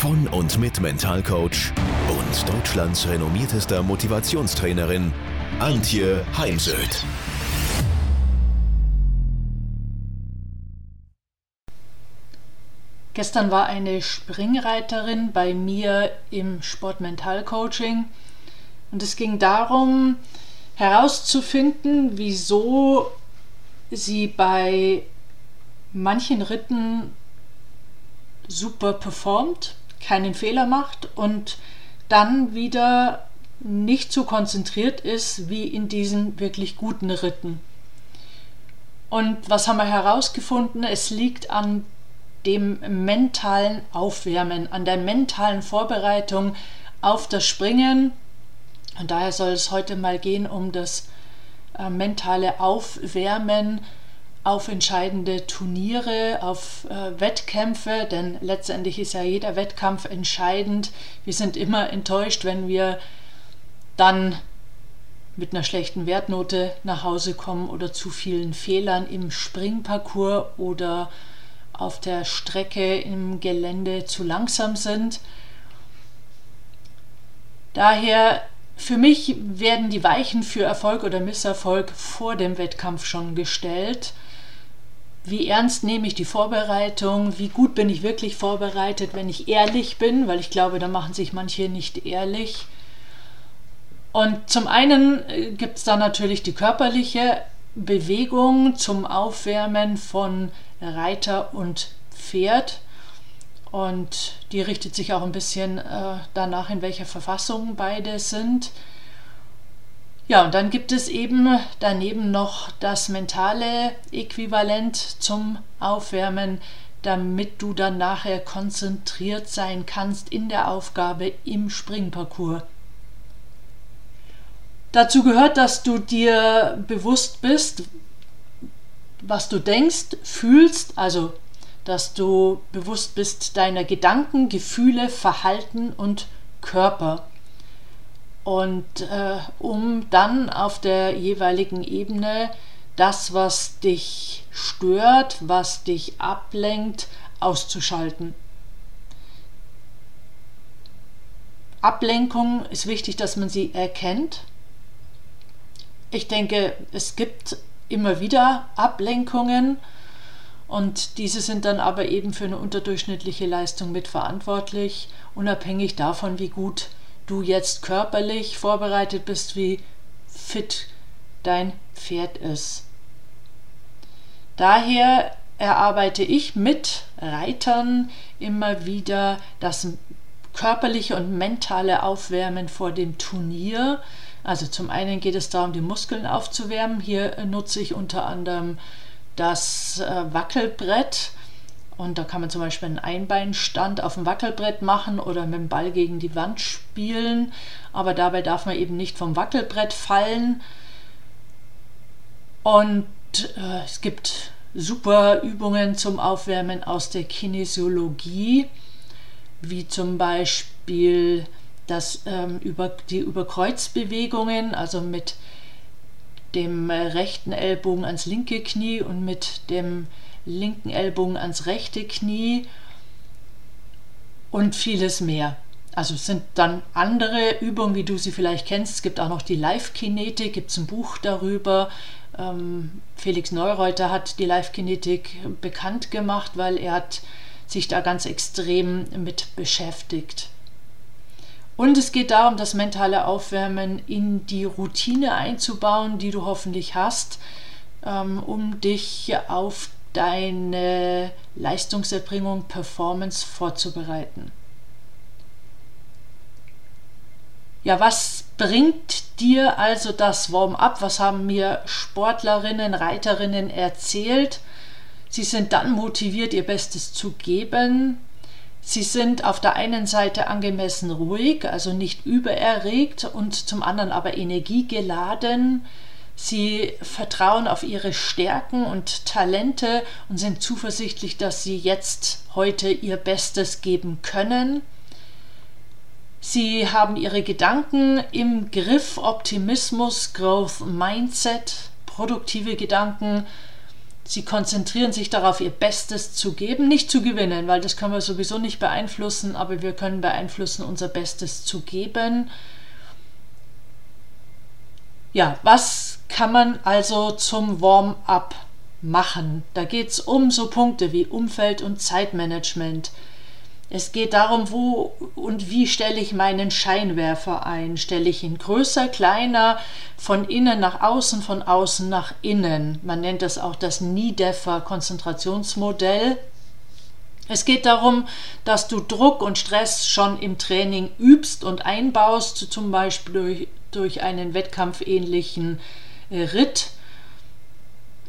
von und mit Mentalcoach und Deutschlands renommiertester Motivationstrainerin Antje Heimsöth. Gestern war eine Springreiterin bei mir im Sportmental-Coaching und es ging darum herauszufinden, wieso sie bei manchen Ritten super performt, keinen Fehler macht und dann wieder nicht so konzentriert ist wie in diesen wirklich guten Ritten. Und was haben wir herausgefunden? Es liegt an dem mentalen Aufwärmen, an der mentalen Vorbereitung auf das Springen. Und daher soll es heute mal gehen um das äh, mentale Aufwärmen auf entscheidende Turniere, auf äh, Wettkämpfe, denn letztendlich ist ja jeder Wettkampf entscheidend. Wir sind immer enttäuscht, wenn wir dann mit einer schlechten Wertnote nach Hause kommen oder zu vielen Fehlern im Springparcours oder auf der Strecke im Gelände zu langsam sind. Daher für mich werden die Weichen für Erfolg oder Misserfolg vor dem Wettkampf schon gestellt wie ernst nehme ich die Vorbereitung, wie gut bin ich wirklich vorbereitet, wenn ich ehrlich bin, weil ich glaube, da machen sich manche nicht ehrlich. Und zum einen äh, gibt es da natürlich die körperliche Bewegung zum Aufwärmen von Reiter und Pferd. Und die richtet sich auch ein bisschen äh, danach, in welcher Verfassung beide sind. Ja, und dann gibt es eben daneben noch das mentale Äquivalent zum Aufwärmen, damit du dann nachher konzentriert sein kannst in der Aufgabe im Springparcours. Dazu gehört, dass du dir bewusst bist, was du denkst, fühlst, also dass du bewusst bist deiner Gedanken, Gefühle, Verhalten und Körper. Und äh, um dann auf der jeweiligen Ebene das, was dich stört, was dich ablenkt, auszuschalten. Ablenkung ist wichtig, dass man sie erkennt. Ich denke, es gibt immer wieder Ablenkungen und diese sind dann aber eben für eine unterdurchschnittliche Leistung mitverantwortlich, unabhängig davon, wie gut du jetzt körperlich vorbereitet bist, wie fit dein Pferd ist. Daher erarbeite ich mit Reitern immer wieder das körperliche und mentale Aufwärmen vor dem Turnier. Also zum einen geht es darum, die Muskeln aufzuwärmen. Hier nutze ich unter anderem das äh, Wackelbrett und da kann man zum Beispiel einen Einbeinstand auf dem Wackelbrett machen oder mit dem Ball gegen die Wand spielen. Aber dabei darf man eben nicht vom Wackelbrett fallen. Und äh, es gibt super Übungen zum Aufwärmen aus der Kinesiologie, wie zum Beispiel das, ähm, über, die Überkreuzbewegungen, also mit dem äh, rechten Ellbogen ans linke Knie und mit dem linken Ellbogen ans rechte Knie und vieles mehr. Also es sind dann andere Übungen, wie du sie vielleicht kennst. Es gibt auch noch die Live-Kinetik, gibt es ein Buch darüber. Ähm, Felix Neureuter hat die Live-Kinetik bekannt gemacht, weil er hat sich da ganz extrem mit beschäftigt. Und es geht darum, das mentale Aufwärmen in die Routine einzubauen, die du hoffentlich hast, ähm, um dich auf deine Leistungserbringung, Performance vorzubereiten. Ja, was bringt dir also das Warm-up? Was haben mir Sportlerinnen, Reiterinnen erzählt? Sie sind dann motiviert, ihr Bestes zu geben, Sie sind auf der einen Seite angemessen ruhig, also nicht übererregt und zum anderen aber energiegeladen. Sie vertrauen auf ihre Stärken und Talente und sind zuversichtlich, dass sie jetzt heute ihr Bestes geben können. Sie haben ihre Gedanken im Griff, Optimismus, Growth Mindset, produktive Gedanken. Sie konzentrieren sich darauf, ihr Bestes zu geben, nicht zu gewinnen, weil das können wir sowieso nicht beeinflussen, aber wir können beeinflussen, unser Bestes zu geben. Ja, was kann man also zum Warm-up machen? Da geht es um so Punkte wie Umfeld- und Zeitmanagement es geht darum, wo und wie stelle ich meinen Scheinwerfer ein. Stelle ich ihn größer, kleiner, von innen nach außen, von außen nach innen. Man nennt das auch das Niedeffer-Konzentrationsmodell. Es geht darum, dass du Druck und Stress schon im Training übst und einbaust, zum Beispiel durch, durch einen wettkampfähnlichen äh, Ritt.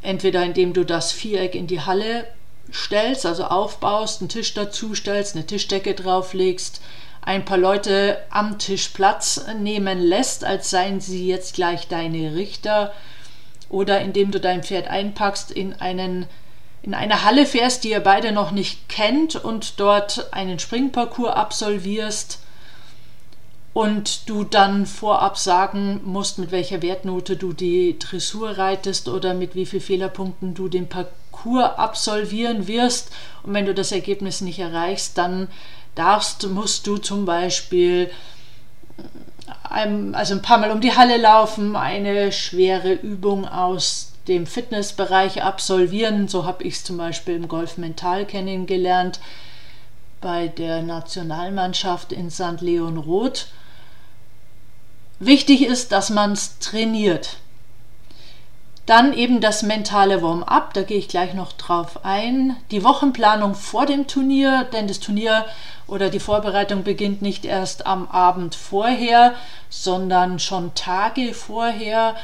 Entweder indem du das Viereck in die Halle stellst, also aufbaust, einen Tisch dazu stellst, eine Tischdecke drauflegst, ein paar Leute am Tisch Platz nehmen lässt, als seien sie jetzt gleich deine Richter, oder indem du dein Pferd einpackst, in einen in eine Halle fährst, die ihr beide noch nicht kennt und dort einen Springparcours absolvierst und du dann vorab sagen musst, mit welcher Wertnote du die Dressur reitest oder mit wie vielen Fehlerpunkten du den Parcours absolvieren wirst. Und wenn du das Ergebnis nicht erreichst, dann darfst, musst du zum Beispiel ein, also ein paar Mal um die Halle laufen, eine schwere Übung aus dem Fitnessbereich absolvieren. So habe ich es zum Beispiel im Golf Mental kennengelernt bei der Nationalmannschaft in St. Leon Roth. Wichtig ist, dass man es trainiert. Dann eben das mentale Warm-up, da gehe ich gleich noch drauf ein. Die Wochenplanung vor dem Turnier, denn das Turnier oder die Vorbereitung beginnt nicht erst am Abend vorher, sondern schon Tage vorher.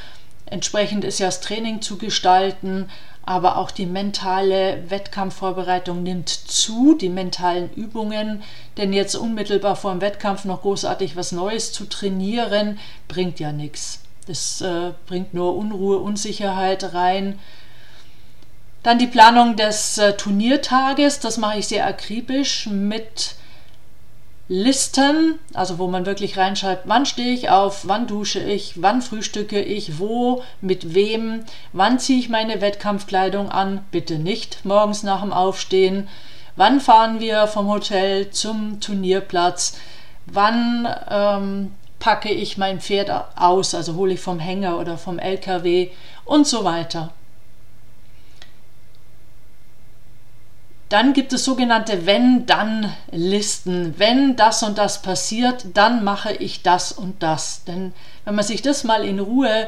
Entsprechend ist ja das Training zu gestalten, aber auch die mentale Wettkampfvorbereitung nimmt zu, die mentalen Übungen, denn jetzt unmittelbar vor dem Wettkampf noch großartig was Neues zu trainieren, bringt ja nichts. Das äh, bringt nur Unruhe, Unsicherheit rein. Dann die Planung des äh, Turniertages, das mache ich sehr akribisch mit Listen, also wo man wirklich reinschreibt, wann stehe ich auf, wann dusche ich, wann frühstücke ich, wo, mit wem, wann ziehe ich meine Wettkampfkleidung an, bitte nicht morgens nach dem Aufstehen, wann fahren wir vom Hotel zum Turnierplatz, wann ähm, packe ich mein Pferd aus, also hole ich vom Hänger oder vom LKW und so weiter. Dann gibt es sogenannte Wenn-Dann-Listen. Wenn das und das passiert, dann mache ich das und das. Denn wenn man sich das mal in Ruhe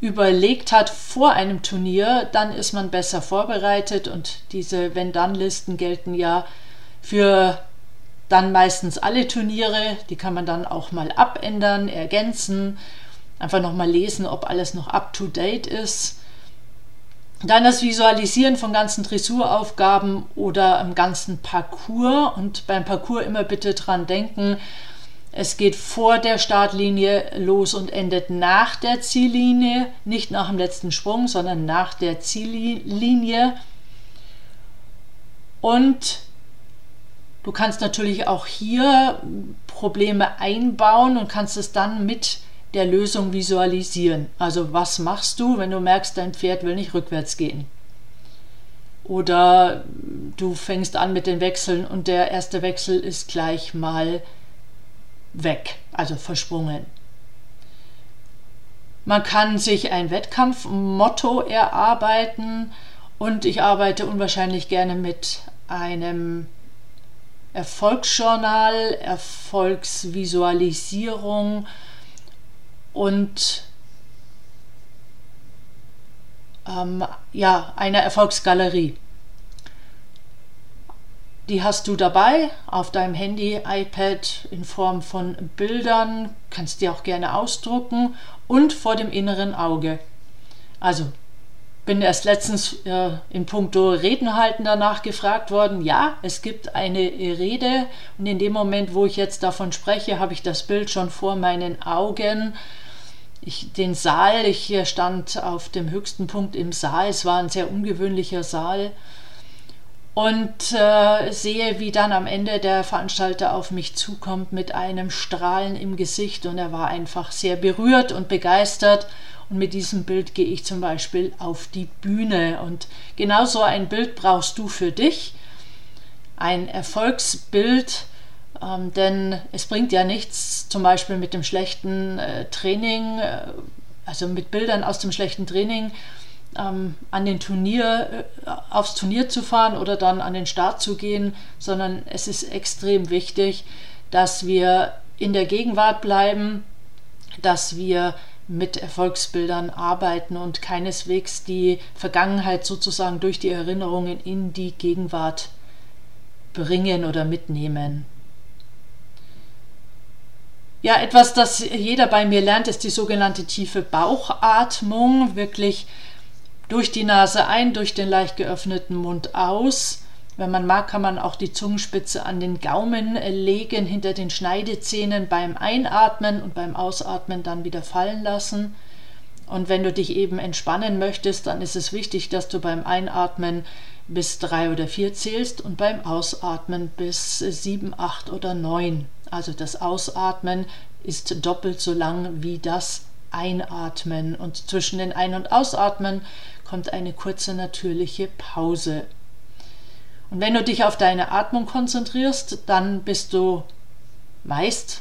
überlegt hat vor einem Turnier, dann ist man besser vorbereitet und diese Wenn-Dann-Listen gelten ja für dann meistens alle Turniere. Die kann man dann auch mal abändern, ergänzen, einfach nochmal lesen, ob alles noch up-to-date ist. Dann das Visualisieren von ganzen Dressuraufgaben oder im ganzen Parcours. Und beim Parcours immer bitte dran denken, es geht vor der Startlinie los und endet nach der Ziellinie, nicht nach dem letzten Sprung, sondern nach der Ziellinie. Und du kannst natürlich auch hier Probleme einbauen und kannst es dann mit der Lösung visualisieren. Also was machst du, wenn du merkst, dein Pferd will nicht rückwärts gehen? Oder du fängst an mit den Wechseln und der erste Wechsel ist gleich mal weg, also versprungen. Man kann sich ein Wettkampfmotto erarbeiten und ich arbeite unwahrscheinlich gerne mit einem Erfolgsjournal, Erfolgsvisualisierung und ähm, ja, eine Erfolgsgalerie. Die hast du dabei auf deinem Handy, iPad in Form von Bildern, kannst die auch gerne ausdrucken und vor dem inneren Auge. Also bin erst letztens äh, in puncto Reden halten danach gefragt worden. Ja, es gibt eine Rede und in dem Moment, wo ich jetzt davon spreche, habe ich das Bild schon vor meinen Augen. Ich, den Saal, ich stand auf dem höchsten Punkt im Saal, es war ein sehr ungewöhnlicher Saal und äh, sehe, wie dann am Ende der Veranstalter auf mich zukommt mit einem Strahlen im Gesicht und er war einfach sehr berührt und begeistert und mit diesem Bild gehe ich zum Beispiel auf die Bühne. Und genau so ein Bild brauchst du für dich. Ein Erfolgsbild, ähm, denn es bringt ja nichts, zum Beispiel mit dem schlechten äh, Training, äh, also mit Bildern aus dem schlechten Training, ähm, an den Turnier, äh, aufs Turnier zu fahren oder dann an den Start zu gehen, sondern es ist extrem wichtig, dass wir in der Gegenwart bleiben, dass wir mit Erfolgsbildern arbeiten und keineswegs die Vergangenheit sozusagen durch die Erinnerungen in die Gegenwart bringen oder mitnehmen. Ja, etwas, das jeder bei mir lernt, ist die sogenannte tiefe Bauchatmung. Wirklich durch die Nase ein, durch den leicht geöffneten Mund aus. Wenn man mag, kann man auch die Zungenspitze an den Gaumen legen, hinter den Schneidezähnen beim Einatmen und beim Ausatmen dann wieder fallen lassen. Und wenn du dich eben entspannen möchtest, dann ist es wichtig, dass du beim Einatmen bis drei oder vier zählst und beim Ausatmen bis sieben, acht oder neun. Also das Ausatmen ist doppelt so lang wie das Einatmen. Und zwischen den Ein- und Ausatmen kommt eine kurze natürliche Pause. Und wenn du dich auf deine Atmung konzentrierst, dann bist du meist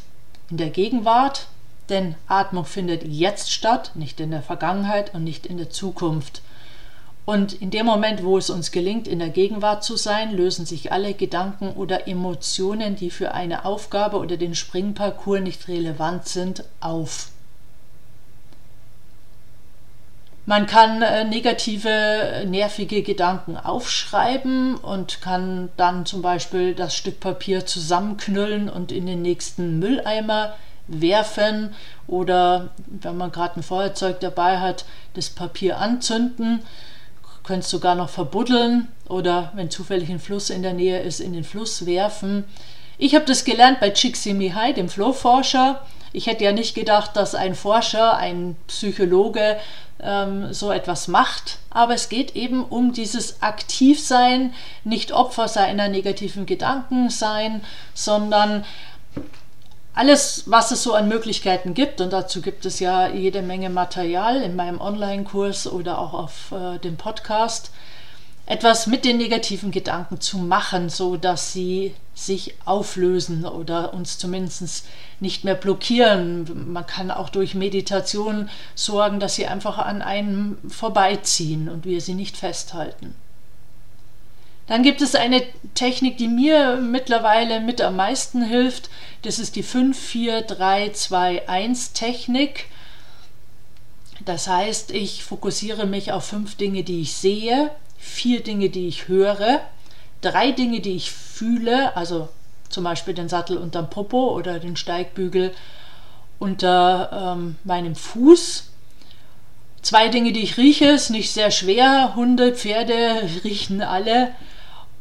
in der Gegenwart, denn Atmung findet jetzt statt, nicht in der Vergangenheit und nicht in der Zukunft. Und in dem Moment, wo es uns gelingt, in der Gegenwart zu sein, lösen sich alle Gedanken oder Emotionen, die für eine Aufgabe oder den Springparcours nicht relevant sind, auf. Man kann äh, negative, nervige Gedanken aufschreiben und kann dann zum Beispiel das Stück Papier zusammenknüllen und in den nächsten Mülleimer werfen oder wenn man gerade ein Feuerzeug dabei hat, das Papier anzünden. Könnt sogar noch verbuddeln oder wenn zufällig ein Fluss in der Nähe ist, in den Fluss werfen. Ich habe das gelernt bei Csikszentmihalyi, dem Flohforscher. Ich hätte ja nicht gedacht, dass ein Forscher, ein Psychologe ähm, so etwas macht, aber es geht eben um dieses Aktivsein, nicht Opfer seiner negativen Gedanken sein, sondern alles, was es so an Möglichkeiten gibt, und dazu gibt es ja jede Menge Material in meinem Online-Kurs oder auch auf äh, dem Podcast, etwas mit den negativen Gedanken zu machen, so dass sie sich auflösen oder uns zumindest nicht mehr blockieren. Man kann auch durch Meditation sorgen, dass sie einfach an einem vorbeiziehen und wir sie nicht festhalten. Dann gibt es eine Technik, die mir mittlerweile mit am meisten hilft. Das ist die 5-4-3-2-1-Technik. Das heißt, ich fokussiere mich auf fünf Dinge, die ich sehe, vier Dinge, die ich höre, drei Dinge, die ich fühle, also zum Beispiel den Sattel unterm Popo oder den Steigbügel unter ähm, meinem Fuß. Zwei Dinge, die ich rieche, ist nicht sehr schwer. Hunde, Pferde riechen alle.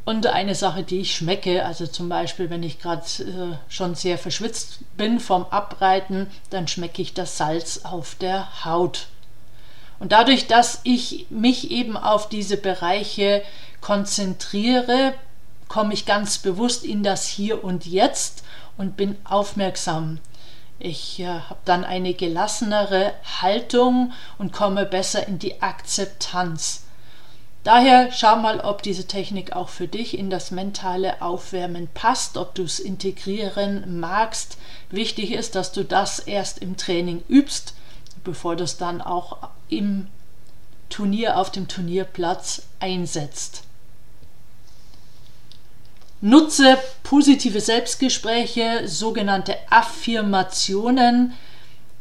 Und eine Sache, die ich schmecke, also zum Beispiel, wenn ich gerade äh, schon sehr verschwitzt bin vom Abreiten, dann schmecke ich das Salz auf der Haut. Und dadurch, dass ich mich eben auf diese Bereiche konzentriere, komme ich ganz bewusst in das Hier und Jetzt und bin aufmerksam. Ich äh, habe dann eine gelassenere Haltung und komme besser in die Akzeptanz. Daher schau mal, ob diese Technik auch für dich in das mentale Aufwärmen passt, ob du es integrieren magst. Wichtig ist, dass du das erst im Training übst bevor du es dann auch im Turnier auf dem Turnierplatz einsetzt. Nutze positive Selbstgespräche, sogenannte Affirmationen.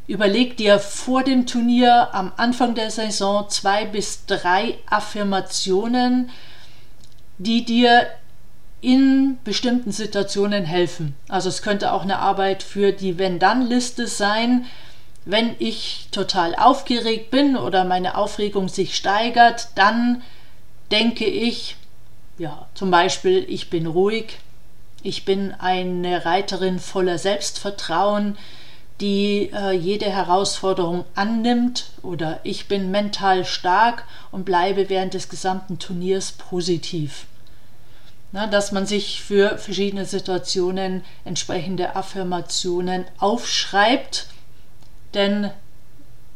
Überleg dir vor dem Turnier am Anfang der Saison zwei bis drei Affirmationen, die dir in bestimmten Situationen helfen. Also es könnte auch eine Arbeit für die Wenn-Dann-Liste sein, wenn ich total aufgeregt bin oder meine Aufregung sich steigert, dann denke ich, ja, zum Beispiel, ich bin ruhig, ich bin eine Reiterin voller Selbstvertrauen, die äh, jede Herausforderung annimmt oder ich bin mental stark und bleibe während des gesamten Turniers positiv. Na, dass man sich für verschiedene Situationen entsprechende Affirmationen aufschreibt, denn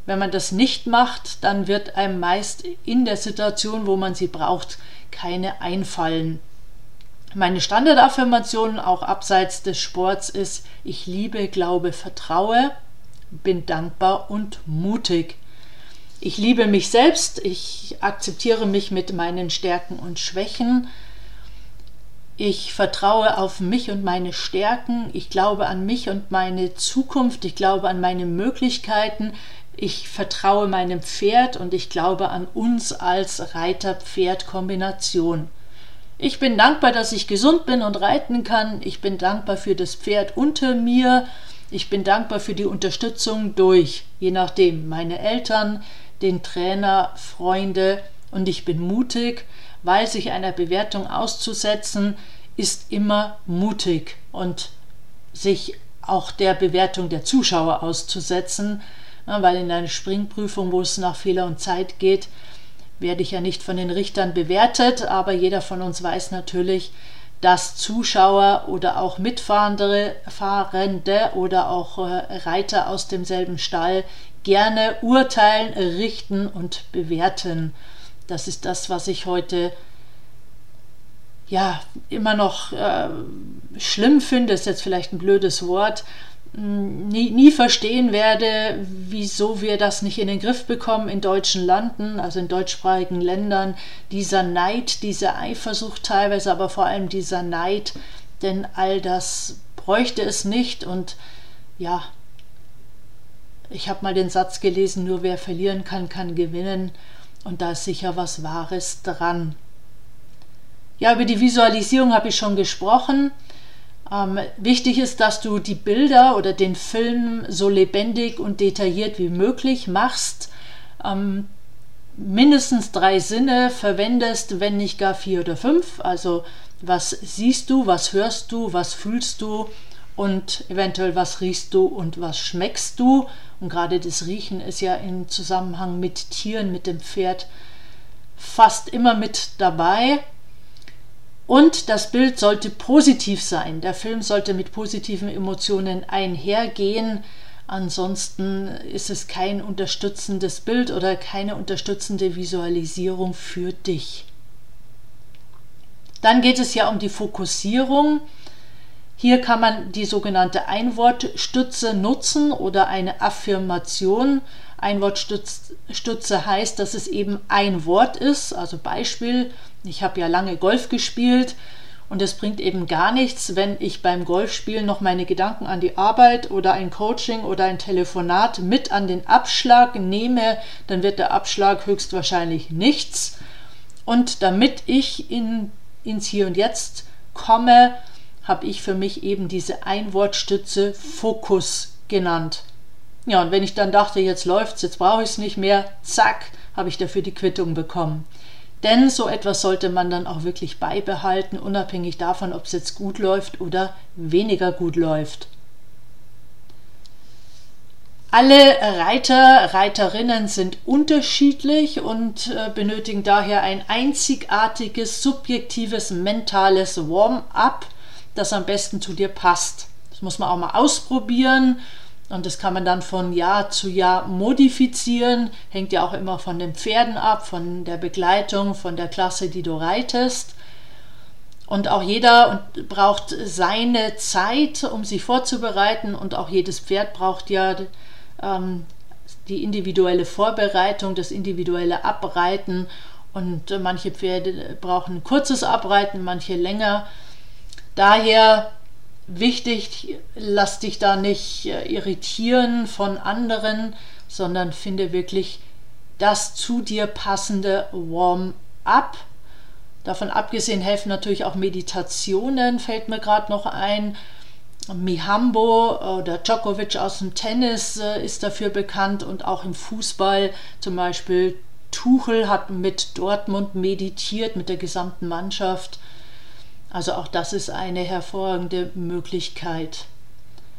wenn man das nicht macht, dann wird einem meist in der Situation, wo man sie braucht, keine einfallen. Meine Standardaffirmation auch abseits des Sports ist, ich liebe, glaube, vertraue, bin dankbar und mutig. Ich liebe mich selbst, ich akzeptiere mich mit meinen Stärken und Schwächen. Ich vertraue auf mich und meine Stärken, ich glaube an mich und meine Zukunft, ich glaube an meine Möglichkeiten, ich vertraue meinem Pferd und ich glaube an uns als Reiter-Pferd-Kombination. Ich bin dankbar, dass ich gesund bin und reiten kann. Ich bin dankbar für das Pferd unter mir. Ich bin dankbar für die Unterstützung durch, je nachdem, meine Eltern, den Trainer, Freunde. Und ich bin mutig, weil sich einer Bewertung auszusetzen, ist immer mutig. Und sich auch der Bewertung der Zuschauer auszusetzen, weil in einer Springprüfung, wo es nach Fehler und Zeit geht, werde ich ja nicht von den Richtern bewertet, aber jeder von uns weiß natürlich, dass Zuschauer oder auch Mitfahrende Fahrende oder auch äh, Reiter aus demselben Stall gerne urteilen, richten und bewerten. Das ist das, was ich heute ja immer noch äh, schlimm finde, ist jetzt vielleicht ein blödes Wort, nie, nie verstehen werde, wieso wir das nicht in den Griff bekommen in deutschen Landen, also in deutschsprachigen Ländern. Dieser Neid, diese Eifersucht teilweise, aber vor allem dieser Neid, denn all das bräuchte es nicht. Und ja, ich habe mal den Satz gelesen, nur wer verlieren kann, kann gewinnen. Und da ist sicher was Wahres dran. Ja, über die Visualisierung habe ich schon gesprochen. Ähm, wichtig ist, dass du die Bilder oder den Film so lebendig und detailliert wie möglich machst. Ähm, mindestens drei Sinne verwendest, wenn nicht gar vier oder fünf. Also was siehst du, was hörst du, was fühlst du und eventuell was riechst du und was schmeckst du. Und gerade das Riechen ist ja im Zusammenhang mit Tieren, mit dem Pferd fast immer mit dabei. Und das Bild sollte positiv sein. Der Film sollte mit positiven Emotionen einhergehen. Ansonsten ist es kein unterstützendes Bild oder keine unterstützende Visualisierung für dich. Dann geht es ja um die Fokussierung. Hier kann man die sogenannte Einwortstütze nutzen oder eine Affirmation. Einwortstütze heißt, dass es eben ein Wort ist. Also Beispiel, ich habe ja lange Golf gespielt und es bringt eben gar nichts, wenn ich beim Golfspielen noch meine Gedanken an die Arbeit oder ein Coaching oder ein Telefonat mit an den Abschlag nehme, dann wird der Abschlag höchstwahrscheinlich nichts. Und damit ich in, ins Hier und Jetzt komme, habe ich für mich eben diese Einwortstütze Fokus genannt. Ja, und wenn ich dann dachte, jetzt läuft's, jetzt brauche ich es nicht mehr, zack, habe ich dafür die Quittung bekommen. Denn so etwas sollte man dann auch wirklich beibehalten, unabhängig davon, ob es jetzt gut läuft oder weniger gut läuft. Alle Reiter, Reiterinnen sind unterschiedlich und äh, benötigen daher ein einzigartiges, subjektives, mentales Warm-up, das am besten zu dir passt. Das muss man auch mal ausprobieren und das kann man dann von Jahr zu Jahr modifizieren. Hängt ja auch immer von den Pferden ab, von der Begleitung, von der Klasse, die du reitest. Und auch jeder braucht seine Zeit, um sich vorzubereiten. Und auch jedes Pferd braucht ja ähm, die individuelle Vorbereitung, das individuelle Abreiten. Und äh, manche Pferde brauchen kurzes Abreiten, manche länger. Daher wichtig, lass dich da nicht äh, irritieren von anderen, sondern finde wirklich das zu dir passende Warm-up. Davon abgesehen helfen natürlich auch Meditationen, fällt mir gerade noch ein. Mihambo oder Djokovic aus dem Tennis äh, ist dafür bekannt und auch im Fußball zum Beispiel Tuchel hat mit Dortmund meditiert, mit der gesamten Mannschaft. Also auch das ist eine hervorragende Möglichkeit.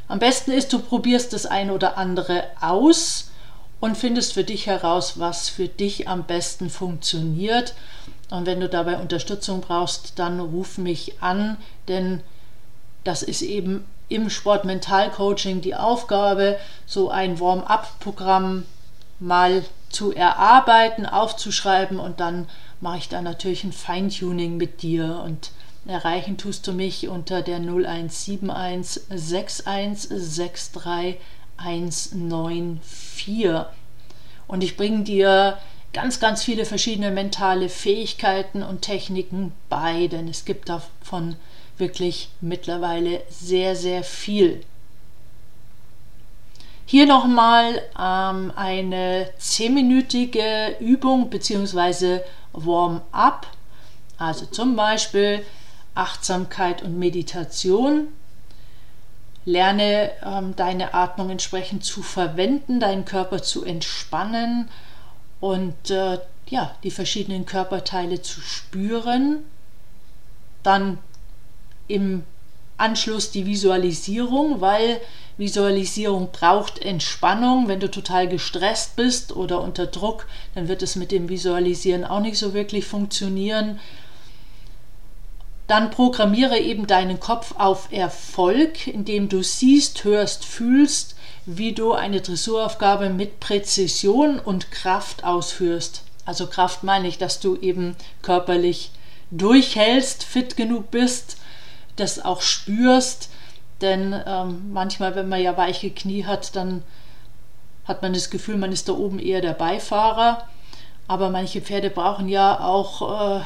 Am besten ist, du probierst das ein oder andere aus und findest für dich heraus, was für dich am besten funktioniert. Und wenn du dabei Unterstützung brauchst, dann ruf mich an, denn das ist eben im Sport-Mental-Coaching die Aufgabe, so ein Warm-up-Programm mal zu erarbeiten, aufzuschreiben und dann mache ich da natürlich ein Feintuning mit dir und erreichen tust du mich unter der 0171 6163 194. Und ich bringe dir ganz, ganz viele verschiedene mentale Fähigkeiten und Techniken bei, denn es gibt davon wirklich mittlerweile sehr, sehr viel. Hier nochmal ähm, eine zehnminütige Übung bzw. Warm-up. Also zum Beispiel Achtsamkeit und Meditation. Lerne ähm, deine Atmung entsprechend zu verwenden, deinen Körper zu entspannen und äh, ja, die verschiedenen Körperteile zu spüren. Dann im Anschluss die Visualisierung, weil Visualisierung braucht Entspannung. Wenn du total gestresst bist oder unter Druck, dann wird es mit dem Visualisieren auch nicht so wirklich funktionieren. Dann programmiere eben deinen Kopf auf Erfolg, indem du siehst, hörst, fühlst, wie du eine Dressuraufgabe mit Präzision und Kraft ausführst. Also Kraft meine ich, dass du eben körperlich durchhältst, fit genug bist, das auch spürst. Denn ähm, manchmal, wenn man ja weiche Knie hat, dann hat man das Gefühl, man ist da oben eher der Beifahrer. Aber manche Pferde brauchen ja auch äh,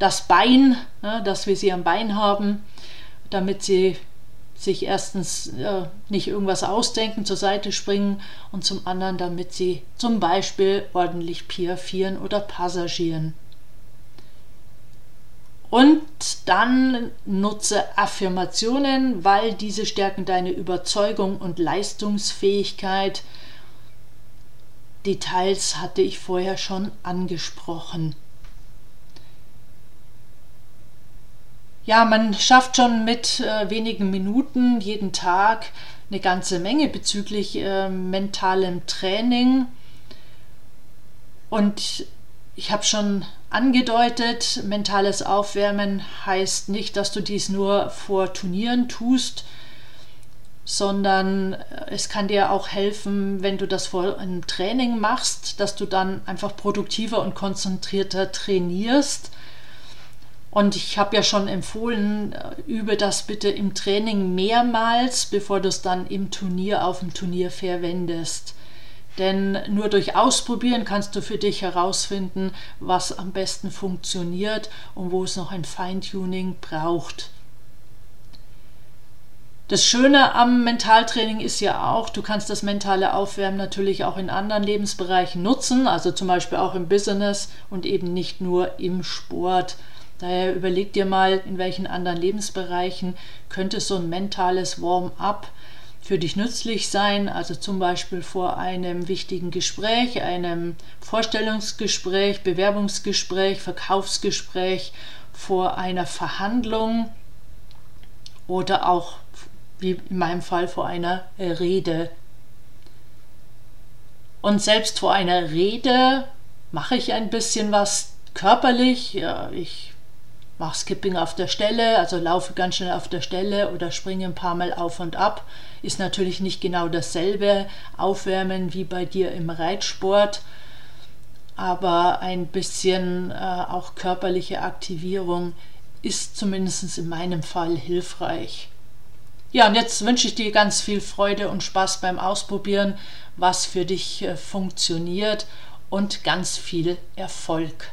das Bein, ne, dass wir sie am Bein haben, damit sie sich erstens äh, nicht irgendwas ausdenken, zur Seite springen und zum anderen, damit sie zum Beispiel ordentlich piafieren oder passagieren. Und dann nutze Affirmationen, weil diese stärken deine Überzeugung und Leistungsfähigkeit. Details hatte ich vorher schon angesprochen. Ja, man schafft schon mit äh, wenigen Minuten jeden Tag eine ganze Menge bezüglich äh, mentalem Training. Und ich habe schon angedeutet, mentales Aufwärmen heißt nicht, dass du dies nur vor Turnieren tust, sondern es kann dir auch helfen, wenn du das vor einem Training machst, dass du dann einfach produktiver und konzentrierter trainierst. Und ich habe ja schon empfohlen, übe das bitte im Training mehrmals, bevor du es dann im Turnier auf dem Turnier verwendest. Denn nur durch Ausprobieren kannst du für dich herausfinden, was am besten funktioniert und wo es noch ein Feintuning braucht. Das Schöne am Mentaltraining ist ja auch, du kannst das mentale Aufwärmen natürlich auch in anderen Lebensbereichen nutzen, also zum Beispiel auch im Business und eben nicht nur im Sport. Daher überleg dir mal, in welchen anderen Lebensbereichen könnte so ein mentales Warm-up für dich nützlich sein, also zum Beispiel vor einem wichtigen Gespräch, einem Vorstellungsgespräch, Bewerbungsgespräch, Verkaufsgespräch, vor einer Verhandlung oder auch, wie in meinem Fall, vor einer Rede. Und selbst vor einer Rede mache ich ein bisschen was körperlich. Ja, ich mache Skipping auf der Stelle, also laufe ganz schnell auf der Stelle oder springe ein paar Mal auf und ab. Ist natürlich nicht genau dasselbe Aufwärmen wie bei dir im Reitsport, aber ein bisschen äh, auch körperliche Aktivierung ist zumindest in meinem Fall hilfreich. Ja, und jetzt wünsche ich dir ganz viel Freude und Spaß beim Ausprobieren, was für dich äh, funktioniert und ganz viel Erfolg.